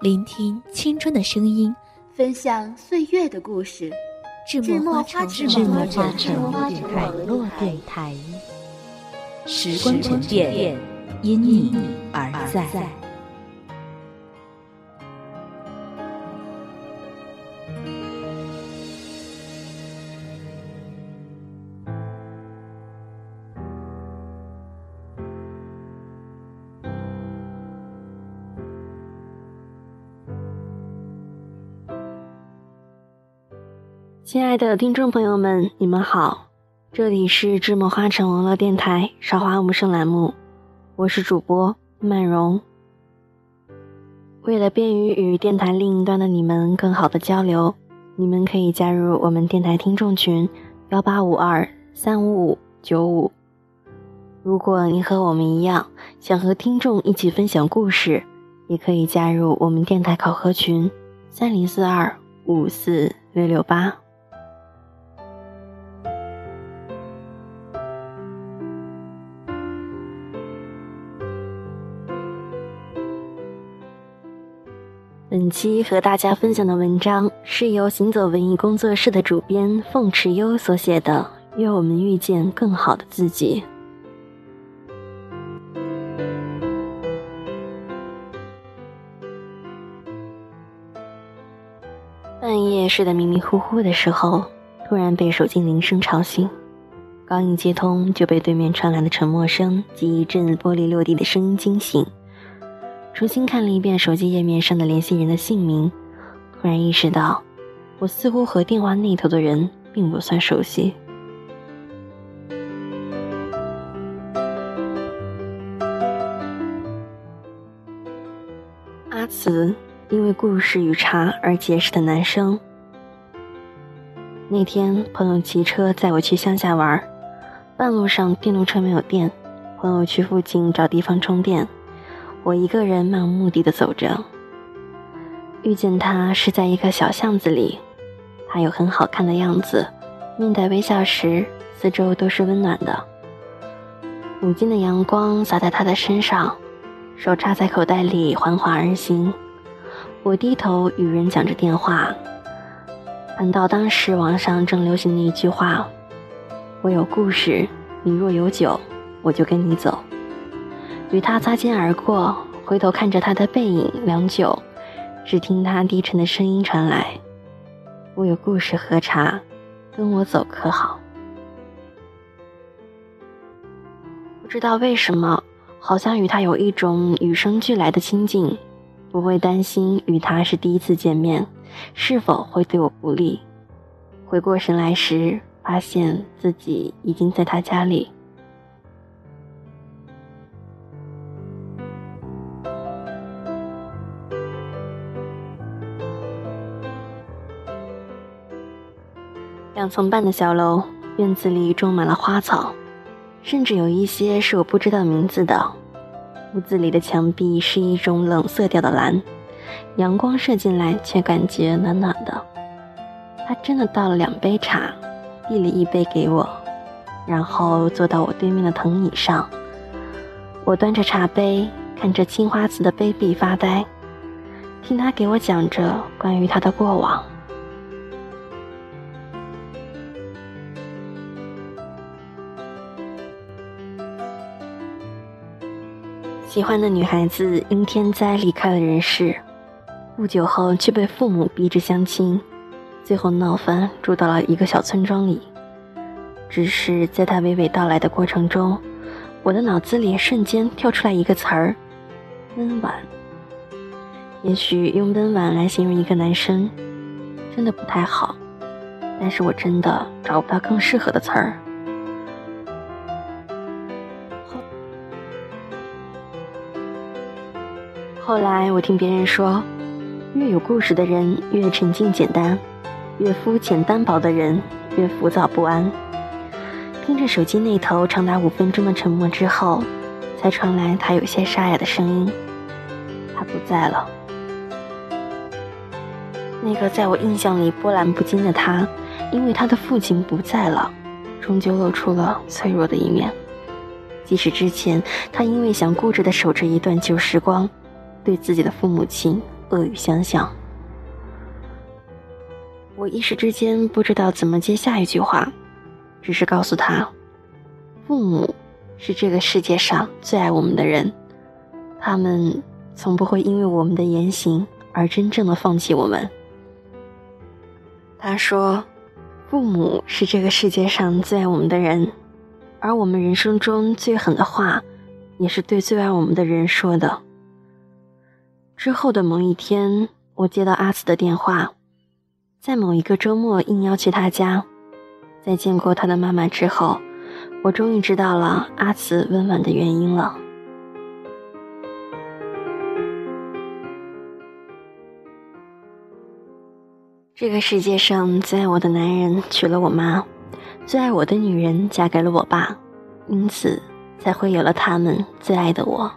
聆听青春的声音，分享岁月的故事。智墨花城网络电台，时光沉淀，因你而在。亲爱的听众朋友们，你们好，这里是智墨花城网络电台韶华无声栏目，我是主播曼荣。为了便于与电台另一端的你们更好的交流，你们可以加入我们电台听众群幺八五二三五五九五。如果你和我们一样想和听众一起分享故事，也可以加入我们电台考核群三零四二五四六六八。本期和大家分享的文章是由行走文艺工作室的主编凤池优所写的《愿我们遇见更好的自己》。半夜睡得迷迷糊糊的时候，突然被手机铃声吵醒，刚一接通就被对面传来的沉默声及一阵玻璃落地的声音惊醒。重新看了一遍手机页面上的联系人的姓名，突然意识到，我似乎和电话那头的人并不算熟悉。阿慈，因为故事与茶而结识的男生。那天朋友骑车载我去乡下玩，半路上电动车没有电，朋友去附近找地方充电。我一个人漫无目的的走着，遇见他是在一个小巷子里，他有很好看的样子，面带微笑时，四周都是温暖的。午间的阳光洒在他的身上，手插在口袋里缓缓而行。我低头与人讲着电话，谈到当时网上正流行的一句话：“我有故事，你若有酒，我就跟你走。”与他擦肩而过，回头看着他的背影，良久，只听他低沉的声音传来：“我有故事喝茶，跟我走可好？”不知道为什么，好像与他有一种与生俱来的亲近，不会担心与他是第一次见面，是否会对我不利。回过神来时，发现自己已经在他家里。两层半的小楼，院子里种满了花草，甚至有一些是我不知道名字的。屋子里的墙壁是一种冷色调的蓝，阳光射进来却感觉暖暖的。他真的倒了两杯茶，递了一杯给我，然后坐到我对面的藤椅上。我端着茶杯，看着青花瓷的杯壁发呆，听他给我讲着关于他的过往。喜欢的女孩子因天灾离开了人世，不久后却被父母逼着相亲，最后闹翻，住到了一个小村庄里。只是在他娓娓道来的过程中，我的脑子里瞬间跳出来一个词儿：温婉。也许用温婉来形容一个男生，真的不太好，但是我真的找不到更适合的词儿。后来我听别人说，越有故事的人越沉静简单，越肤浅单薄的人越浮躁不安。听着手机那头长达五分钟的沉默之后，才传来他有些沙哑的声音：“他不在了。”那个在我印象里波澜不惊的他，因为他的父亲不在了，终究露出了脆弱的一面。即使之前他因为想固执地守着一段旧时光，对自己的父母亲恶语相向，我一时之间不知道怎么接下一句话。只是告诉他，父母是这个世界上最爱我们的人，他们从不会因为我们的言行而真正的放弃我们。他说，父母是这个世界上最爱我们的人，而我们人生中最狠的话，也是对最爱我们的人说的。之后的某一天，我接到阿紫的电话，在某一个周末应邀去他家。在见过他的妈妈之后，我终于知道了阿慈温婉的原因了。这个世界上最爱我的男人娶了我妈，最爱我的女人嫁给了我爸，因此才会有了他们最爱的我。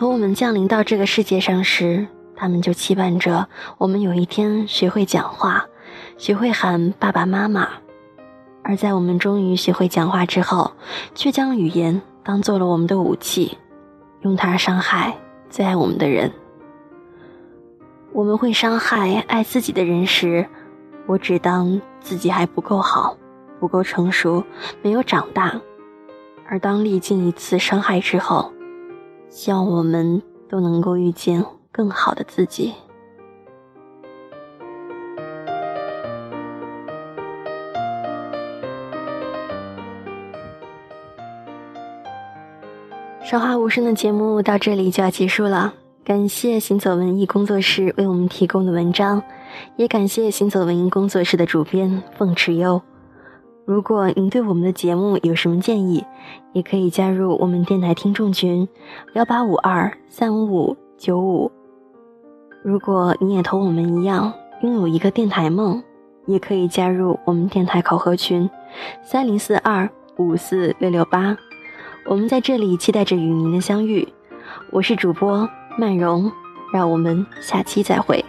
从我们降临到这个世界上时，他们就期盼着我们有一天学会讲话。学会喊爸爸妈妈，而在我们终于学会讲话之后，却将语言当做了我们的武器，用它伤害最爱我们的人。我们会伤害爱自己的人时，我只当自己还不够好，不够成熟，没有长大；而当历经一次伤害之后，希望我们都能够遇见更好的自己。说话无声的节目到这里就要结束了，感谢行走文艺工作室为我们提供的文章，也感谢行走文艺工作室的主编凤池优。如果您对我们的节目有什么建议，也可以加入我们电台听众群幺八五二三五五九五。如果你也同我们一样拥有一个电台梦，也可以加入我们电台考核群三零四二五四六六八。我们在这里期待着与您的相遇，我是主播曼荣，让我们下期再会。